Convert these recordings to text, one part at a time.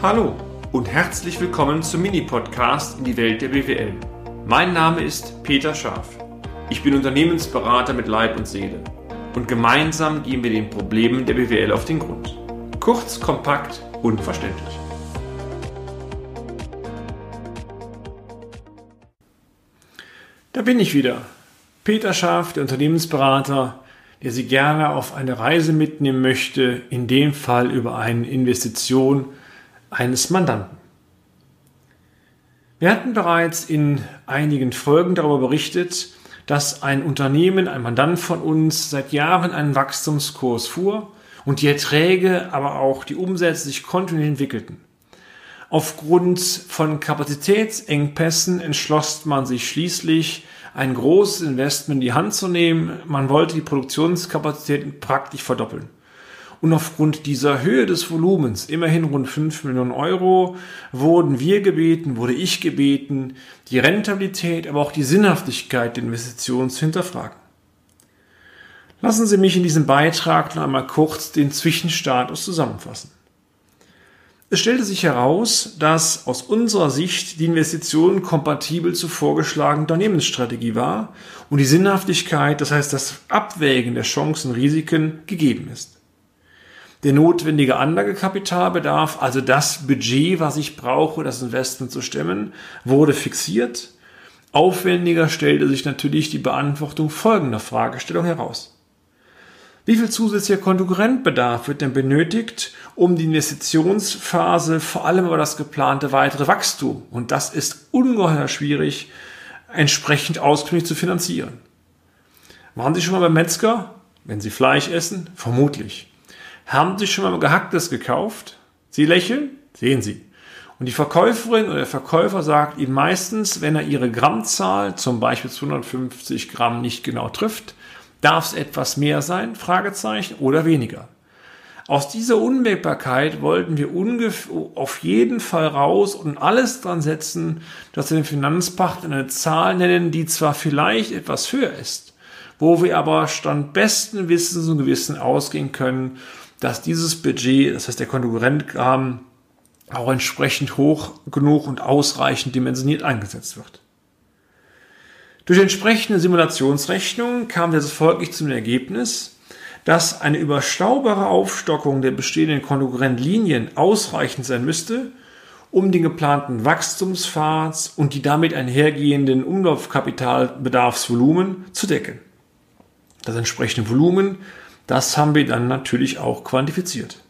Hallo und herzlich willkommen zum Mini-Podcast in die Welt der BWL. Mein Name ist Peter Scharf. Ich bin Unternehmensberater mit Leib und Seele und gemeinsam gehen wir den Problemen der BWL auf den Grund. Kurz, kompakt und verständlich. Da bin ich wieder. Peter Scharf, der Unternehmensberater, der Sie gerne auf eine Reise mitnehmen möchte, in dem Fall über eine Investition eines Mandanten. Wir hatten bereits in einigen Folgen darüber berichtet, dass ein Unternehmen, ein Mandant von uns seit Jahren einen Wachstumskurs fuhr und die Erträge, aber auch die Umsätze sich kontinuierlich entwickelten. Aufgrund von Kapazitätsengpässen entschloss man sich schließlich, ein großes Investment in die Hand zu nehmen. Man wollte die Produktionskapazitäten praktisch verdoppeln. Und aufgrund dieser Höhe des Volumens, immerhin rund 5 Millionen Euro, wurden wir gebeten, wurde ich gebeten, die Rentabilität, aber auch die Sinnhaftigkeit der Investitionen zu hinterfragen. Lassen Sie mich in diesem Beitrag noch einmal kurz den Zwischenstatus zusammenfassen. Es stellte sich heraus, dass aus unserer Sicht die Investition kompatibel zur vorgeschlagenen Unternehmensstrategie war und die Sinnhaftigkeit, das heißt das Abwägen der Chancen und Risiken, gegeben ist. Der notwendige Anlagekapitalbedarf, also das Budget, was ich brauche, das Investment zu stemmen, wurde fixiert. Aufwendiger stellte sich natürlich die Beantwortung folgender Fragestellung heraus. Wie viel zusätzlicher Konkurrentbedarf wird denn benötigt, um die Investitionsphase, vor allem aber das geplante weitere Wachstum, und das ist ungeheuer schwierig, entsprechend auskömmlich zu finanzieren? Waren Sie schon mal beim Metzger? Wenn Sie Fleisch essen? Vermutlich. Haben Sie schon mal gehacktes gekauft? Sie lächeln? Sehen Sie. Und die Verkäuferin oder der Verkäufer sagt Ihnen meistens, wenn er Ihre Grammzahl, zum Beispiel 250 Gramm, nicht genau trifft, Darf es etwas mehr sein? Fragezeichen oder weniger? Aus dieser Unwägbarkeit wollten wir auf jeden Fall raus und alles dran setzen, dass wir den Finanzpacht eine Zahl nennen, die zwar vielleicht etwas höher ist, wo wir aber stand besten Wissens und Gewissen ausgehen können, dass dieses Budget, das heißt der Konkurrentrahmen, auch entsprechend hoch genug und ausreichend dimensioniert eingesetzt wird. Durch entsprechende Simulationsrechnungen kam wir folglich zum Ergebnis, dass eine überschaubare Aufstockung der bestehenden Konkurrentlinien ausreichend sein müsste, um den geplanten Wachstumspfad und die damit einhergehenden Umlaufkapitalbedarfsvolumen zu decken. Das entsprechende Volumen, das haben wir dann natürlich auch quantifiziert.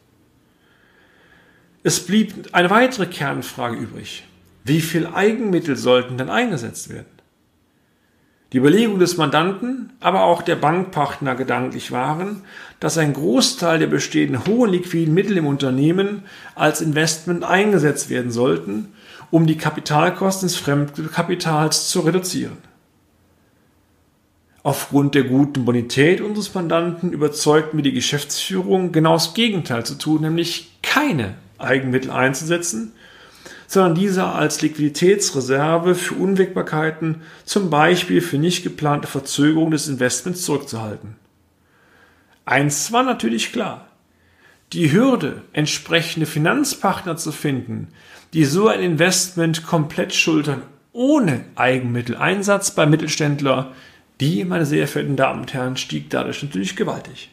Es blieb eine weitere Kernfrage übrig. Wie viel Eigenmittel sollten denn eingesetzt werden? Die Überlegung des Mandanten, aber auch der Bankpartner gedanklich waren, dass ein Großteil der bestehenden hohen liquiden Mittel im Unternehmen als Investment eingesetzt werden sollten, um die Kapitalkosten des Fremdkapitals zu reduzieren. Aufgrund der guten Bonität unseres Mandanten überzeugten wir die Geschäftsführung, genau das Gegenteil zu tun, nämlich keine Eigenmittel einzusetzen, sondern diese als Liquiditätsreserve für Unwägbarkeiten, zum Beispiel für nicht geplante Verzögerung des Investments zurückzuhalten. Eins war natürlich klar. Die Hürde, entsprechende Finanzpartner zu finden, die so ein Investment komplett schultern, ohne Eigenmitteleinsatz bei Mittelständler, die, meine sehr verehrten Damen und Herren, stieg dadurch natürlich gewaltig.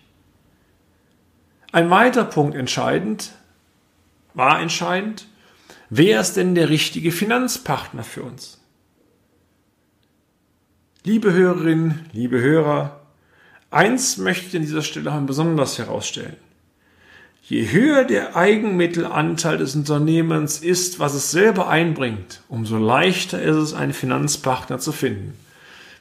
Ein weiterer Punkt entscheidend, war entscheidend, Wer ist denn der richtige Finanzpartner für uns? Liebe Hörerinnen, liebe Hörer, eins möchte ich an dieser Stelle besonders herausstellen. Je höher der Eigenmittelanteil des Unternehmens ist, was es selber einbringt, umso leichter ist es, einen Finanzpartner zu finden.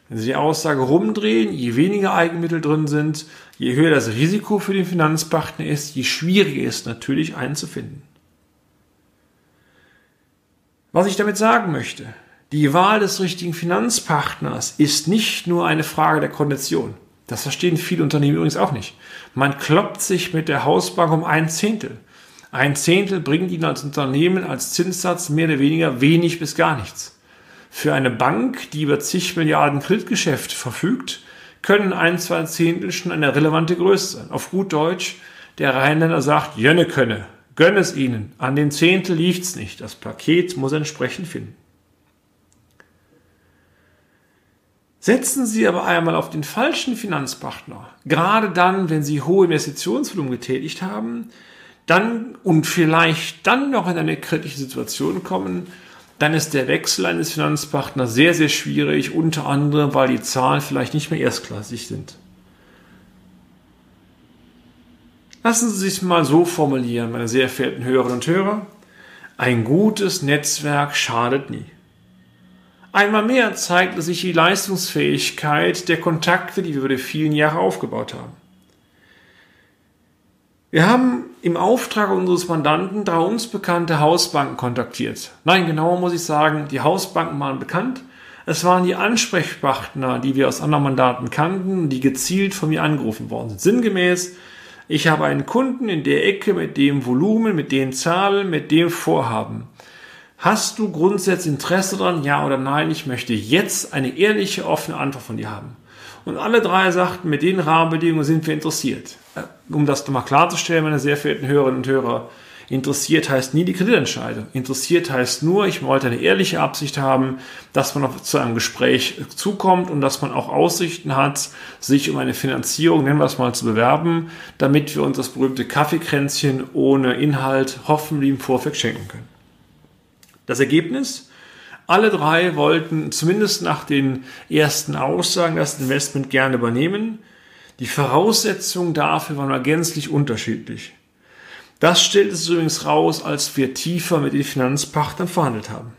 Wenn Sie die Aussage rumdrehen, je weniger Eigenmittel drin sind, je höher das Risiko für den Finanzpartner ist, je schwieriger ist es natürlich, einen zu finden. Was ich damit sagen möchte, die Wahl des richtigen Finanzpartners ist nicht nur eine Frage der Kondition. Das verstehen viele Unternehmen übrigens auch nicht. Man kloppt sich mit der Hausbank um ein Zehntel. Ein Zehntel bringt Ihnen als Unternehmen als Zinssatz mehr oder weniger wenig bis gar nichts. Für eine Bank, die über zig Milliarden Kreditgeschäft verfügt, können ein, zwei Zehntel schon eine relevante Größe sein. Auf gut Deutsch, der Rheinländer sagt, Jönne könne, Gönn es ihnen. An den Zehntel liegt's nicht. Das Paket muss entsprechend finden. Setzen Sie aber einmal auf den falschen Finanzpartner, gerade dann, wenn Sie hohe Investitionsvolumen getätigt haben, dann und vielleicht dann noch in eine kritische Situation kommen, dann ist der Wechsel eines Finanzpartners sehr, sehr schwierig, unter anderem, weil die Zahlen vielleicht nicht mehr erstklassig sind. Lassen Sie sich mal so formulieren, meine sehr verehrten Hörerinnen und Hörer. Ein gutes Netzwerk schadet nie. Einmal mehr zeigte sich die Leistungsfähigkeit der Kontakte, die wir über die vielen Jahre aufgebaut haben. Wir haben im Auftrag unseres Mandanten drei uns bekannte Hausbanken kontaktiert. Nein, genauer muss ich sagen, die Hausbanken waren bekannt. Es waren die Ansprechpartner, die wir aus anderen Mandaten kannten, die gezielt von mir angerufen worden sind. Sinngemäß, ich habe einen Kunden in der Ecke mit dem Volumen, mit den Zahlen, mit dem Vorhaben. Hast du grundsätzlich Interesse daran? Ja oder nein? Ich möchte jetzt eine ehrliche, offene Antwort von dir haben. Und alle drei sagten, mit den Rahmenbedingungen sind wir interessiert. Äh, um das nochmal klarzustellen, meine sehr verehrten Hörerinnen und Hörer, interessiert heißt nie die Kreditentscheidung. Interessiert heißt nur, ich wollte eine ehrliche Absicht haben, dass man zu einem Gespräch zukommt und dass man auch Aussichten hat, sich um eine Finanzierung, nennen wir es mal, zu bewerben, damit wir uns das berühmte Kaffeekränzchen ohne Inhalt hoffentlich im Vorfeld schenken können. Das Ergebnis? Alle drei wollten zumindest nach den ersten Aussagen das Investment gerne übernehmen. Die Voraussetzungen dafür waren gänzlich unterschiedlich. Das stellt es übrigens raus, als wir tiefer mit den Finanzpartnern verhandelt haben.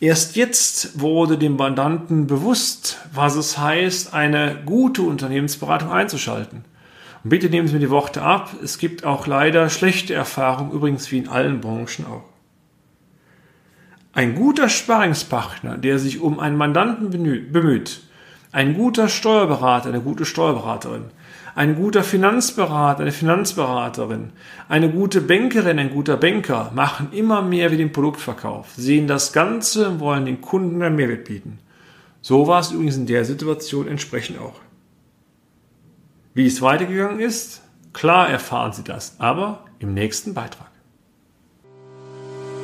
Erst jetzt wurde dem Mandanten bewusst, was es heißt, eine gute Unternehmensberatung einzuschalten. Und bitte nehmen Sie mir die Worte ab, es gibt auch leider schlechte Erfahrungen, übrigens wie in allen Branchen auch. Ein guter Sparingspartner, der sich um einen Mandanten bemüht, ein guter Steuerberater, eine gute Steuerberaterin, ein guter Finanzberater, eine Finanzberaterin, eine gute Bankerin, ein guter Banker machen immer mehr wie den Produktverkauf, sehen das Ganze und wollen den Kunden einen Mehrwert bieten. So war es übrigens in der Situation entsprechend auch. Wie es weitergegangen ist, klar erfahren Sie das, aber im nächsten Beitrag.